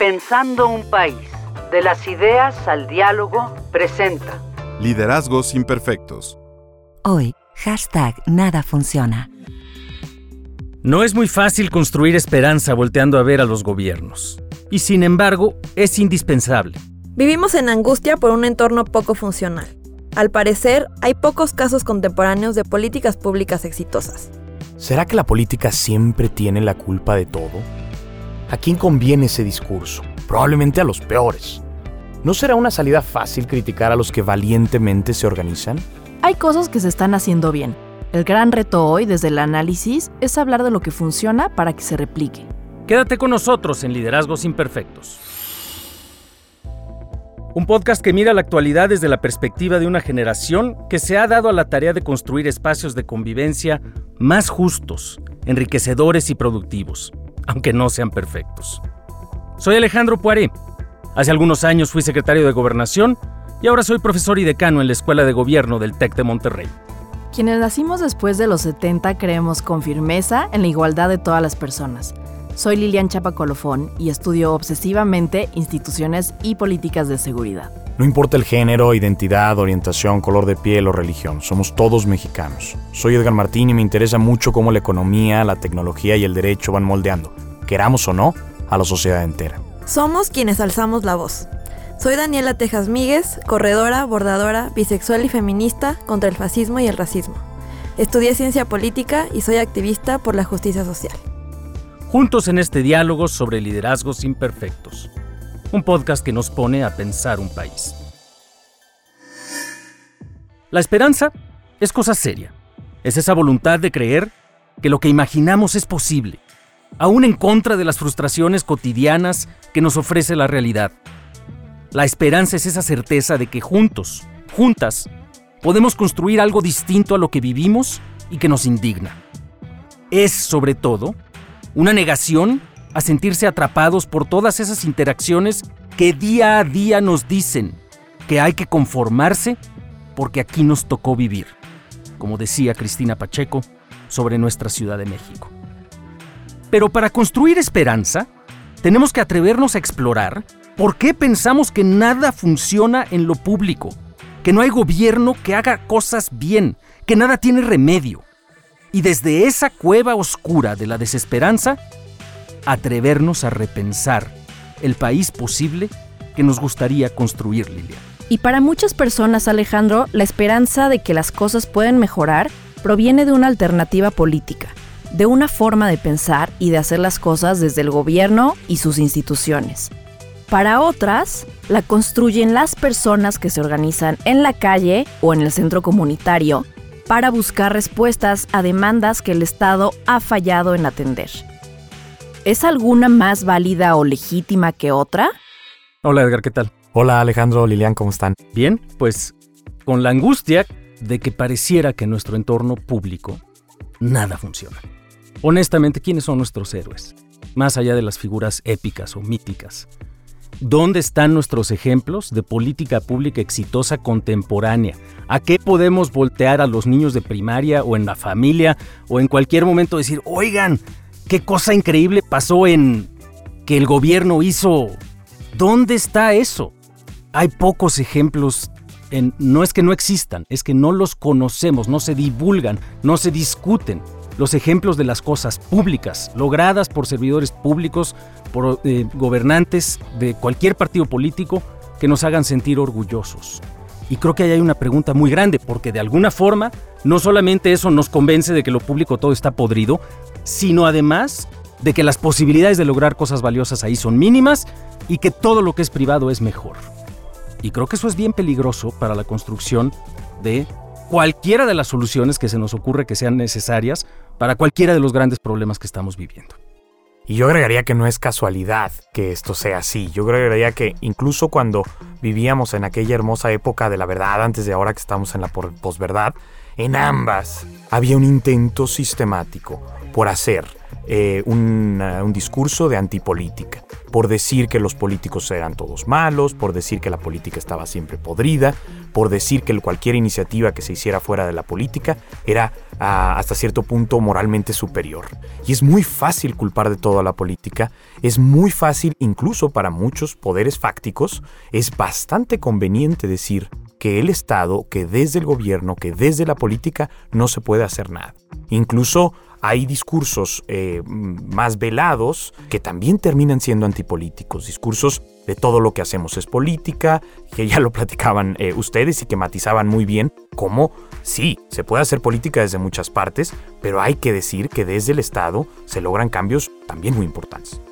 Pensando un país, de las ideas al diálogo, presenta Liderazgos Imperfectos. Hoy, hashtag nada funciona. No es muy fácil construir esperanza volteando a ver a los gobiernos. Y sin embargo, es indispensable. Vivimos en angustia por un entorno poco funcional. Al parecer, hay pocos casos contemporáneos de políticas públicas exitosas. ¿Será que la política siempre tiene la culpa de todo? ¿A quién conviene ese discurso? Probablemente a los peores. ¿No será una salida fácil criticar a los que valientemente se organizan? Hay cosas que se están haciendo bien. El gran reto hoy desde el análisis es hablar de lo que funciona para que se replique. Quédate con nosotros en Liderazgos Imperfectos. Un podcast que mira la actualidad desde la perspectiva de una generación que se ha dado a la tarea de construir espacios de convivencia más justos, enriquecedores y productivos aunque no sean perfectos. Soy Alejandro Poiré. Hace algunos años fui secretario de Gobernación y ahora soy profesor y decano en la Escuela de Gobierno del TEC de Monterrey. Quienes nacimos después de los 70 creemos con firmeza en la igualdad de todas las personas. Soy Lilian Chapacolofón y estudio obsesivamente instituciones y políticas de seguridad. No importa el género, identidad, orientación, color de piel o religión, somos todos mexicanos. Soy Edgar Martín y me interesa mucho cómo la economía, la tecnología y el derecho van moldeando, queramos o no, a la sociedad entera. Somos quienes alzamos la voz. Soy Daniela Tejas Míguez, corredora, bordadora, bisexual y feminista contra el fascismo y el racismo. Estudié ciencia política y soy activista por la justicia social. Juntos en este diálogo sobre liderazgos imperfectos un podcast que nos pone a pensar un país. La esperanza es cosa seria. Es esa voluntad de creer que lo que imaginamos es posible, aún en contra de las frustraciones cotidianas que nos ofrece la realidad. La esperanza es esa certeza de que juntos, juntas, podemos construir algo distinto a lo que vivimos y que nos indigna. Es, sobre todo, una negación a sentirse atrapados por todas esas interacciones que día a día nos dicen que hay que conformarse porque aquí nos tocó vivir, como decía Cristina Pacheco sobre nuestra Ciudad de México. Pero para construir esperanza, tenemos que atrevernos a explorar por qué pensamos que nada funciona en lo público, que no hay gobierno que haga cosas bien, que nada tiene remedio. Y desde esa cueva oscura de la desesperanza, atrevernos a repensar el país posible que nos gustaría construir, Lilia. Y para muchas personas, Alejandro, la esperanza de que las cosas pueden mejorar proviene de una alternativa política, de una forma de pensar y de hacer las cosas desde el gobierno y sus instituciones. Para otras, la construyen las personas que se organizan en la calle o en el centro comunitario para buscar respuestas a demandas que el Estado ha fallado en atender. ¿Es alguna más válida o legítima que otra? Hola Edgar, ¿qué tal? Hola Alejandro, Lilian, ¿cómo están? Bien, pues con la angustia de que pareciera que en nuestro entorno público nada funciona. Honestamente, ¿quiénes son nuestros héroes? Más allá de las figuras épicas o míticas. ¿Dónde están nuestros ejemplos de política pública exitosa contemporánea? ¿A qué podemos voltear a los niños de primaria o en la familia o en cualquier momento decir, oigan, qué cosa increíble pasó en que el gobierno hizo. ¿Dónde está eso? Hay pocos ejemplos. En, no es que no existan, es que no los conocemos, no se divulgan, no se discuten. Los ejemplos de las cosas públicas, logradas por servidores públicos, por eh, gobernantes de cualquier partido político, que nos hagan sentir orgullosos. Y creo que ahí hay una pregunta muy grande, porque de alguna forma, no solamente eso nos convence de que lo público todo está podrido, sino además de que las posibilidades de lograr cosas valiosas ahí son mínimas y que todo lo que es privado es mejor. Y creo que eso es bien peligroso para la construcción de cualquiera de las soluciones que se nos ocurre que sean necesarias para cualquiera de los grandes problemas que estamos viviendo. Y yo agregaría que no es casualidad que esto sea así. Yo agregaría que incluso cuando vivíamos en aquella hermosa época de la verdad, antes de ahora que estamos en la posverdad, en ambas había un intento sistemático por hacer eh, un, discurso de antipolítica, por decir que los políticos eran todos malos, por decir que la política estaba siempre podrida, por decir que cualquier iniciativa que se hiciera fuera de la política era ah, hasta cierto punto moralmente superior. Y es muy fácil culpar de todo a la política, es muy fácil incluso para muchos poderes fácticos, es bastante conveniente decir que el Estado, que desde el gobierno, que desde la política no se puede hacer nada. Incluso hay discursos eh, más velados que también terminan siendo antipolíticos, discursos de todo lo que hacemos es política, que ya lo platicaban eh, ustedes y que matizaban muy bien, como sí, se puede hacer política desde muchas partes, pero hay que decir que desde el Estado se logran cambios también muy importantes.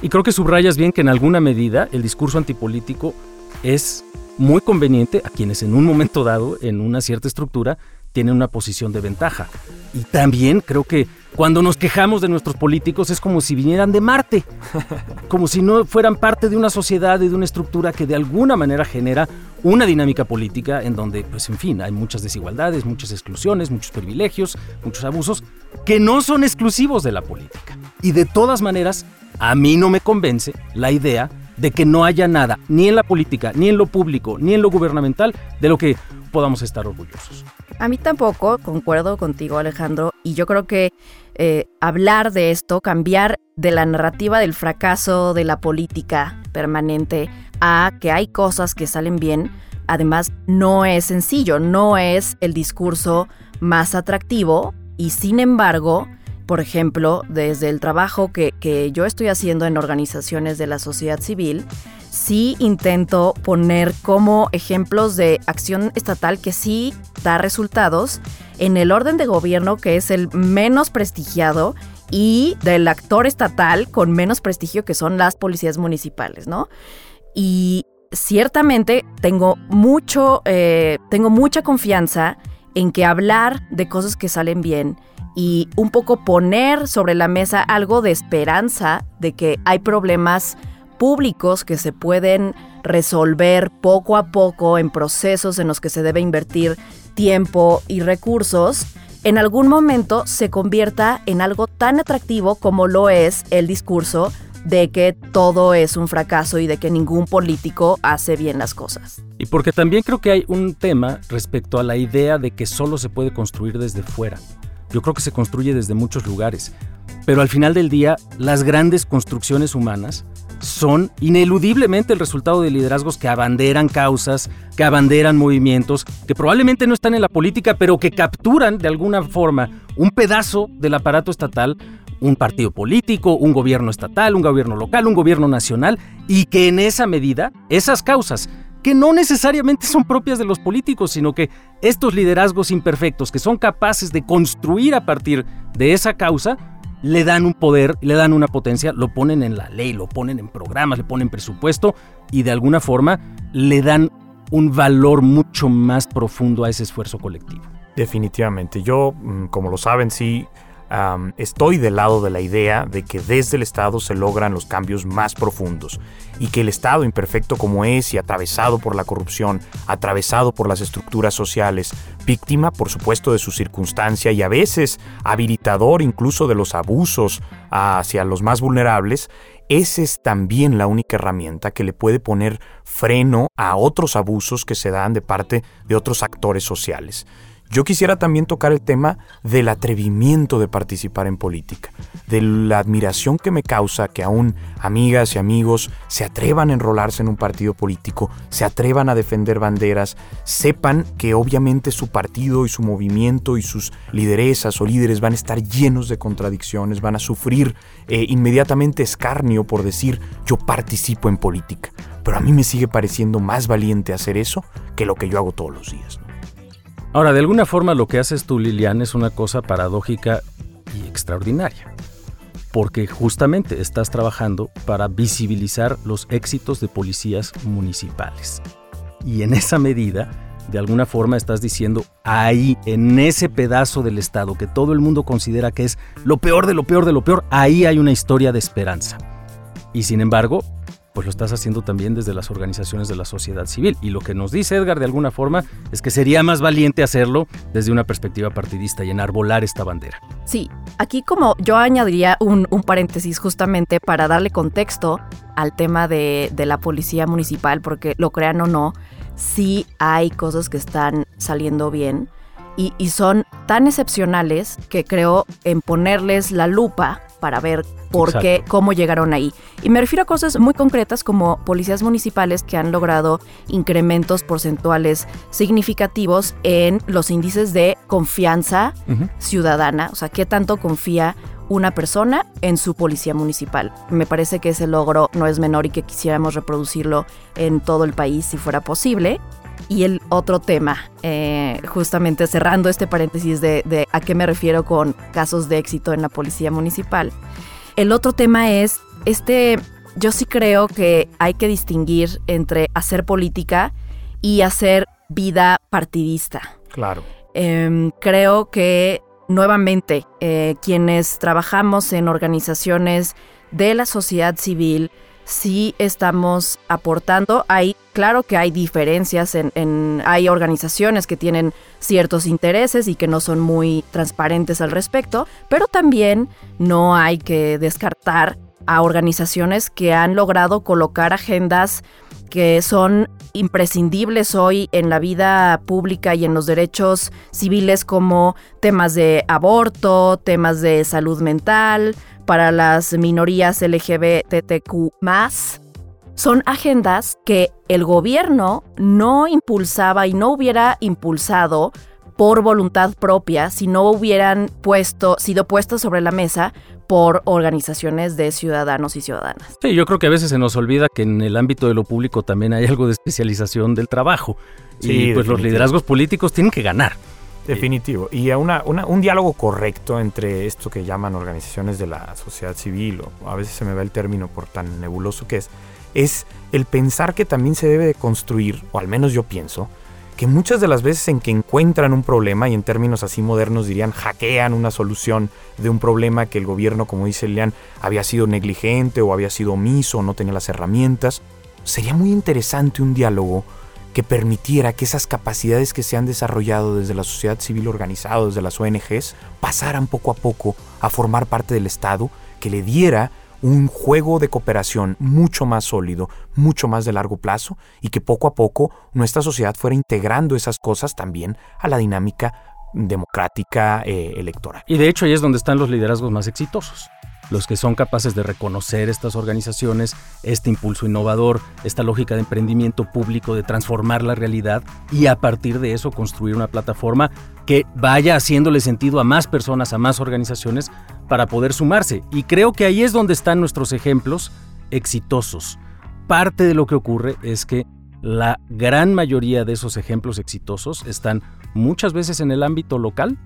Y creo que subrayas bien que en alguna medida el discurso antipolítico es muy conveniente a quienes en un momento dado, en una cierta estructura, tienen una posición de ventaja. Y también creo que cuando nos quejamos de nuestros políticos es como si vinieran de Marte, como si no fueran parte de una sociedad y de una estructura que de alguna manera genera una dinámica política en donde, pues en fin, hay muchas desigualdades, muchas exclusiones, muchos privilegios, muchos abusos, que no son exclusivos de la política. Y de todas maneras, a mí no me convence la idea de que no haya nada, ni en la política, ni en lo público, ni en lo gubernamental, de lo que podamos estar orgullosos. A mí tampoco, concuerdo contigo Alejandro, y yo creo que eh, hablar de esto, cambiar de la narrativa del fracaso de la política permanente a que hay cosas que salen bien, además no es sencillo, no es el discurso más atractivo y sin embargo por ejemplo, desde el trabajo que, yo estoy haciendo en organizaciones de la sociedad civil, sí intento poner como ejemplos de acción estatal que sí da resultados en el orden de gobierno que es el menos prestigiado y del actor estatal con menos prestigio que son las policías municipales, ¿no? Y ciertamente tengo mucho, eh, tengo mucha confianza en que hablar de cosas que salen bien y un poco poner sobre la mesa algo de esperanza de que hay problemas públicos que se pueden resolver poco a poco en procesos en los que se debe invertir tiempo y recursos, en algún momento se convierta en algo tan atractivo como lo es el discurso de que todo es un fracaso y de que ningún político hace bien las cosas. Y porque también creo que hay un tema respecto a la idea de que solo se puede construir desde fuera. Yo creo que se construye desde muchos lugares, pero al final del día las grandes construcciones humanas son ineludiblemente el resultado de liderazgos que abanderan causas, que abanderan movimientos, que probablemente no están en la política, pero que capturan de alguna forma un pedazo del aparato estatal, un partido político, un gobierno estatal, un gobierno local, un gobierno nacional, y que en esa medida esas causas que no necesariamente son propias de los políticos, sino que estos liderazgos imperfectos que son capaces de construir a partir de esa causa, le dan un poder, le dan una potencia, lo ponen en la ley, lo ponen en programas, le ponen presupuesto y de alguna forma le dan un valor mucho más profundo a ese esfuerzo colectivo. Definitivamente. Yo, mm, como lo saben, sí estoy del lado de la idea de que desde el Estado se logran los cambios más profundos y que el Estado, imperfecto como es y atravesado por la corrupción, atravesado por las estructuras sociales, víctima, por supuesto, de su circunstancia y a veces habilitador incluso de los abusos hacia los más vulnerables, esa es también la única herramienta que le puede poner freno a otros abusos que se dan de parte de otros actores sociales. Yo quisiera también tocar el tema del atrevimiento de participar en política, de la admiración que me causa que aún amigas y amigos se atrevan a enrolarse en un partido político, se atrevan a defender banderas, sepan que obviamente su partido y su movimiento y sus lideresas o líderes van a estar llenos de contradicciones, van a sufrir eh, inmediatamente escarnio por decir yo participo en política. Pero a mí me sigue pareciendo más valiente hacer eso que lo que yo hago todos los días. Ahora, de alguna forma lo que haces tú, Lilian, es una cosa paradójica y extraordinaria, porque justamente estás trabajando para visibilizar los éxitos de policías municipales. Y en esa medida, de alguna forma estás diciendo, ahí, en ese pedazo del Estado que todo el mundo considera que es lo peor de lo peor de lo peor, ahí hay una historia de esperanza. Y sin embargo, pues lo estás haciendo también desde las organizaciones de la sociedad civil. Y lo que nos dice Edgar de alguna forma es que sería más valiente hacerlo desde una perspectiva partidista y enarbolar esta bandera. Sí, aquí como yo añadiría un, paréntesis justamente para darle contexto al tema de, de la policía municipal, porque lo crean o no, sí hay cosas que están saliendo bien y, y son tan excepcionales que creo en ponerles la lupa para ver por qué, cómo llegaron ahí. Y me refiero a cosas muy concretas como policías municipales que han logrado incrementos porcentuales significativos en los índices de confianza ciudadana, o sea, qué tanto confía una persona en su policía municipal. Me parece que ese logro no es menor y que quisiéramos reproducirlo en todo el país si fuera posible. Y el otro tema, eh, justamente cerrando este paréntesis de, de a qué me refiero con casos de éxito en la policía municipal. El otro tema es, este, yo sí creo que hay que distinguir entre hacer política y hacer vida partidista. Claro. Em, creo que nuevamente eh, quienes trabajamos en organizaciones de la sociedad civil sí estamos aportando. Hay, claro que hay diferencias en, en- hay organizaciones que tienen ciertos intereses y que no son muy transparentes al respecto, pero también no hay que descartar a organizaciones que han logrado colocar agendas que son imprescindibles hoy en la vida pública y en los derechos civiles como temas de aborto, temas de salud mental, para las minorías LGBTQ son agendas que el gobierno no impulsaba y no hubiera impulsado por voluntad propia si no hubieran puesto, sido puestas sobre la mesa por organizaciones de ciudadanos y ciudadanas. Sí, yo creo que a veces se nos olvida que en el ámbito de lo público también hay algo de especialización del trabajo. Sí, y pues los liderazgos políticos tienen que ganar. Definitivo. Y a una, una- un diálogo correcto entre esto que llaman organizaciones de la sociedad civil, o a veces se me va el término por tan nebuloso que es, es el pensar que también se debe de construir, o al menos yo pienso, que muchas de las veces en que encuentran un problema, y en términos así modernos dirían hackean una solución de un problema que el gobierno, como dice Lean, había sido negligente o había sido omiso o no tenía las herramientas, sería muy interesante un diálogo que permitiera que esas capacidades que se han desarrollado desde la sociedad civil organizada, desde las ONGs, pasaran poco a poco a formar parte del Estado, que le diera un juego de cooperación mucho más sólido, mucho más de largo plazo, y que poco a poco nuestra sociedad fuera integrando esas cosas también a la dinámica democrática eh, electoral. Y de hecho ahí es donde están los liderazgos más exitosos. Los que son capaces de reconocer estas organizaciones, este impulso innovador, esta lógica de emprendimiento público, de transformar la realidad y a partir de eso construir una plataforma que vaya haciéndole sentido a más personas, a más organizaciones para poder sumarse. Y creo que ahí es donde están nuestros ejemplos exitosos. Parte de lo que ocurre es que la gran mayoría de esos ejemplos exitosos están muchas veces en el ámbito local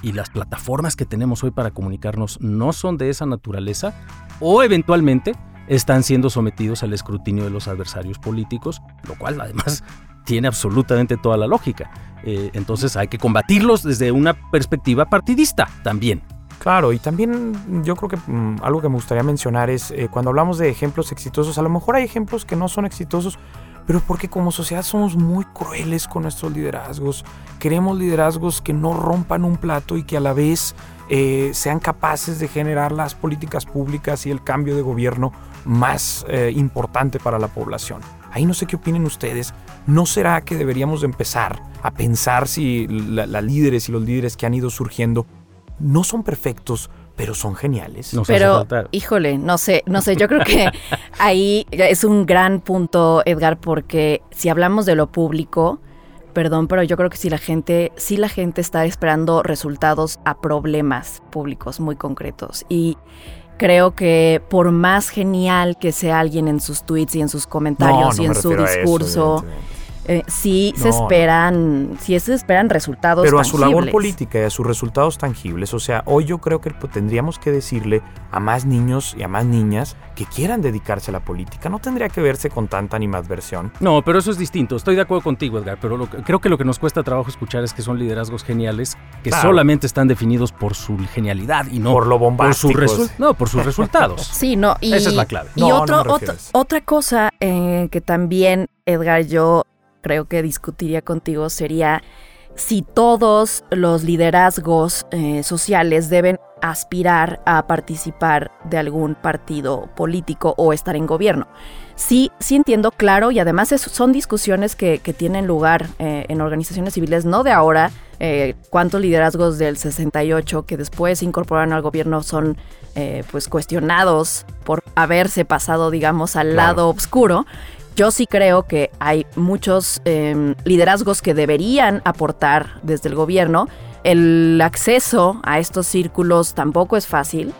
y las plataformas que tenemos hoy para comunicarnos no son de esa naturaleza o eventualmente están siendo sometidos al escrutinio de los adversarios políticos, lo cual además tiene absolutamente toda la lógica. Eh, entonces hay que combatirlos desde una perspectiva partidista también. Claro, y también yo creo que mm, algo que me gustaría mencionar es eh, cuando hablamos de ejemplos exitosos, a lo mejor hay ejemplos que no son exitosos, pero porque como sociedad somos muy crueles con nuestros liderazgos. Queremos liderazgos que no rompan un plato y que a la vez eh, sean capaces de generar las políticas públicas y el cambio de gobierno más eh, importante para la población. Ahí no sé qué opinen ustedes. ¿No será que deberíamos de empezar a pensar si la- las líderes y los líderes que han ido surgiendo no son perfectos, pero son geniales? Nos Pero, híjole, no sé, no sé, yo creo que ahí es un gran punto, Edgar, porque si hablamos de lo público, perdón, pero yo creo que si la gente, si la gente está esperando resultados a problemas públicos muy concretos y creo que por más genial que sea alguien en sus tweets y en sus comentarios No, no y en su eso, discurso. Eh, sí se No. esperan, sí se esperan resultados Pero a su labor política y a sus resultados tangibles. O sea, hoy yo creo que pues, tendríamos que decirle a más niños y a más niñas que quieran dedicarse a la política. No tendría que verse con tanta animadversión. No, pero eso es distinto. Estoy de acuerdo contigo, Edgar, pero lo creo que lo que nos cuesta trabajo escuchar es que son liderazgos geniales que Claro. solamente están definidos por su genialidad y no por lo por, su bombástico. no, por sus resultados. Sí, no, y, Esa es la clave. Y No, otro, otra cosa eh, que también, Edgar, yo creo que discutiría contigo sería si todos los liderazgos eh, sociales deben aspirar a participar de algún partido político o estar en gobierno. sí, sí entiendo claro y además son discusiones que, tienen lugar eh, en organizaciones civiles, no de ahora, eh, cuántos liderazgos del 68 que después se incorporaron al gobierno son eh, pues cuestionados por haberse pasado, digamos, al lado oscuro. Yo sí creo que hay muchos em, liderazgos que deberían aportar desde el gobierno. El acceso a estos círculos tampoco es fácil.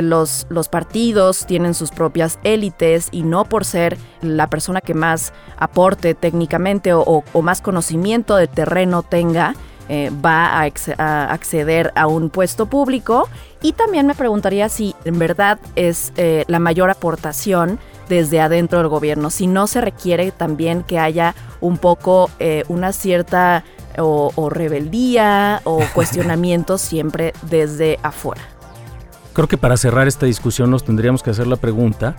Los, los, partidos tienen sus propias élites y no por ser la persona que más aporte técnicamente o, más conocimiento de terreno tenga, eh, va a, acceder a un puesto público. Y también me preguntaría si en verdad es eh, la mayor aportación desde adentro del gobierno, si no se requiere también que haya un poco eh, una cierta o, rebeldía o cuestionamiento siempre desde afuera. Creo que para cerrar esta discusión nos tendríamos que hacer la pregunta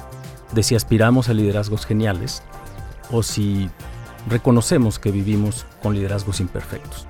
de si aspiramos a liderazgos geniales o si reconocemos que vivimos con liderazgos imperfectos.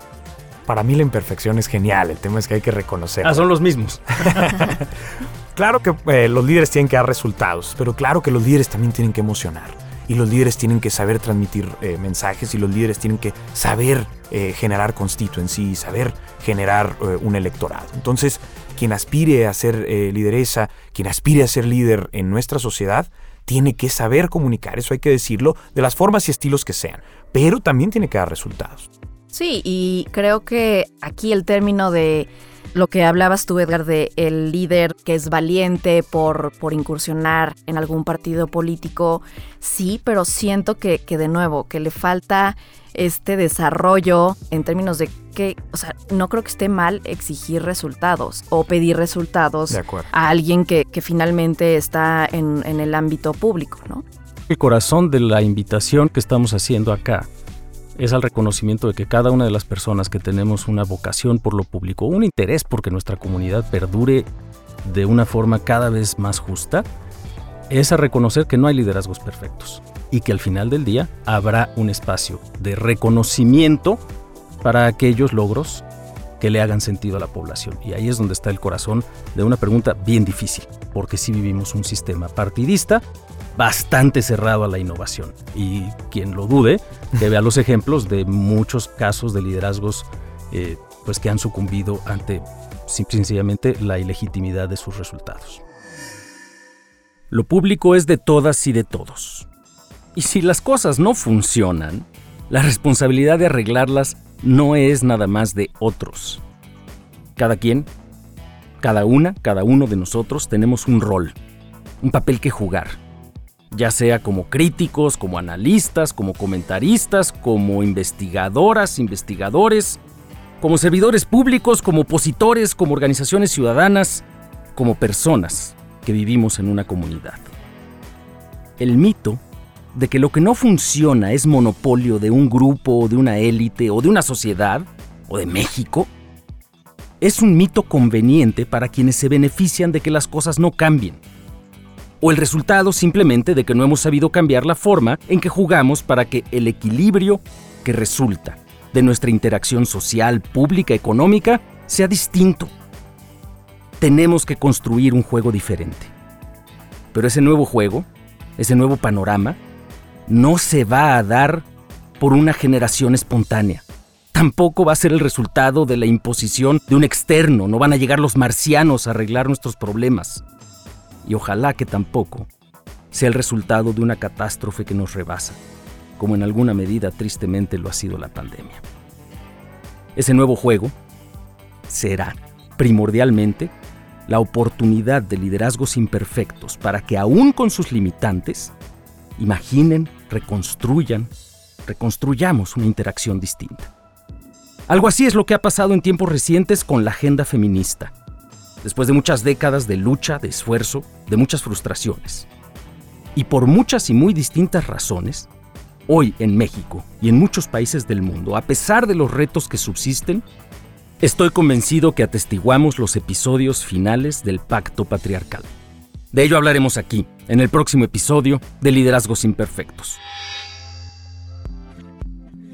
Para mí la imperfección es genial, el tema es que hay que reconocer. Ah, son los mismos. Claro que eh, los líderes tienen que dar resultados, pero claro que los líderes también tienen que emocionar. Y los líderes tienen que saber transmitir eh, mensajes y los líderes tienen que saber eh, generar constituency, saber generar un electorado. Entonces, quien aspire a ser lideresa, quien aspire a ser líder en nuestra sociedad, tiene que saber comunicar, eso hay que decirlo, de las formas y estilos que sean, pero también tiene que dar resultados. Sí, y creo que aquí el término de lo que hablabas tú, Edgar, de el líder que es valiente por, por incursionar en algún partido político, sí, pero siento que, que de nuevo, que le falta este desarrollo en términos de que, o sea, no creo que esté mal exigir resultados o pedir resultados a alguien que, que finalmente está en, en el ámbito público, ¿no? El corazón de la invitación que estamos haciendo acá es al reconocimiento de que cada una de las personas que tenemos una vocación por lo público, un interés porque nuestra comunidad perdure de una forma cada vez más justa, es a reconocer que no hay liderazgos perfectos y que al final del día habrá un espacio de reconocimiento para aquellos logros que le hagan sentido a la población. Y ahí es donde está el corazón de una pregunta bien difícil, porque si vivimos un sistema partidista bastante cerrado a la innovación. Y quien lo dude, que vea los ejemplos de muchos casos de liderazgos eh, pues que han sucumbido ante sencillamente la ilegitimidad de sus resultados. Lo público es de todas y de todos. Y si las cosas no funcionan, la responsabilidad de arreglarlas no es nada más de otros. Cada quien, cada una, cada uno de nosotros tenemos un rol, un papel que jugar ya sea como críticos, como analistas, como comentaristas, como investigadoras, investigadores, como servidores públicos, como opositores, como organizaciones ciudadanas, como personas que vivimos en una comunidad. El mito de que lo que no funciona es monopolio de un grupo o de una élite o de una sociedad o de México, es un mito conveniente para quienes se benefician de que las cosas no cambien o el resultado simplemente de que no hemos sabido cambiar la forma en que jugamos para que el equilibrio que resulta de nuestra interacción social, pública, económica, sea distinto. Tenemos que construir un juego diferente. Pero ese nuevo juego, ese nuevo panorama, no se va a dar por una generación espontánea. Tampoco va a ser el resultado de la imposición de un externo, no van a llegar los marcianos a arreglar nuestros problemas y ojalá que tampoco sea el resultado de una catástrofe que nos rebasa, como en alguna medida tristemente lo ha sido la pandemia. Ese nuevo juego será primordialmente la oportunidad de liderazgos imperfectos para que aún con sus limitantes, imaginen, reconstruyan, reconstruyamos una interacción distinta. Algo así es lo que ha pasado en tiempos recientes con la agenda feminista después de muchas décadas de lucha, de esfuerzo, de muchas frustraciones. Y por muchas y muy distintas razones, hoy en México y en muchos países del mundo, a pesar de los retos que subsisten, estoy convencido que atestiguamos los episodios finales del pacto patriarcal. De ello hablaremos aquí, en el próximo episodio de Liderazgos Imperfectos.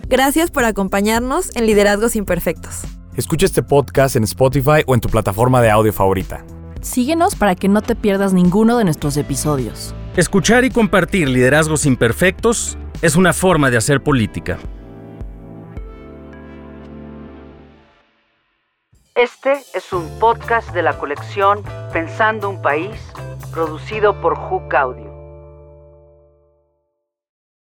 Gracias por acompañarnos en Liderazgos Imperfectos. Escucha este podcast en Spotify o en tu plataforma de audio favorita. Síguenos para que no te pierdas ninguno de nuestros episodios. Escuchar y compartir liderazgos imperfectos es una forma de hacer política. Este es un podcast de la colección Pensando un País, producido por Hook Audio.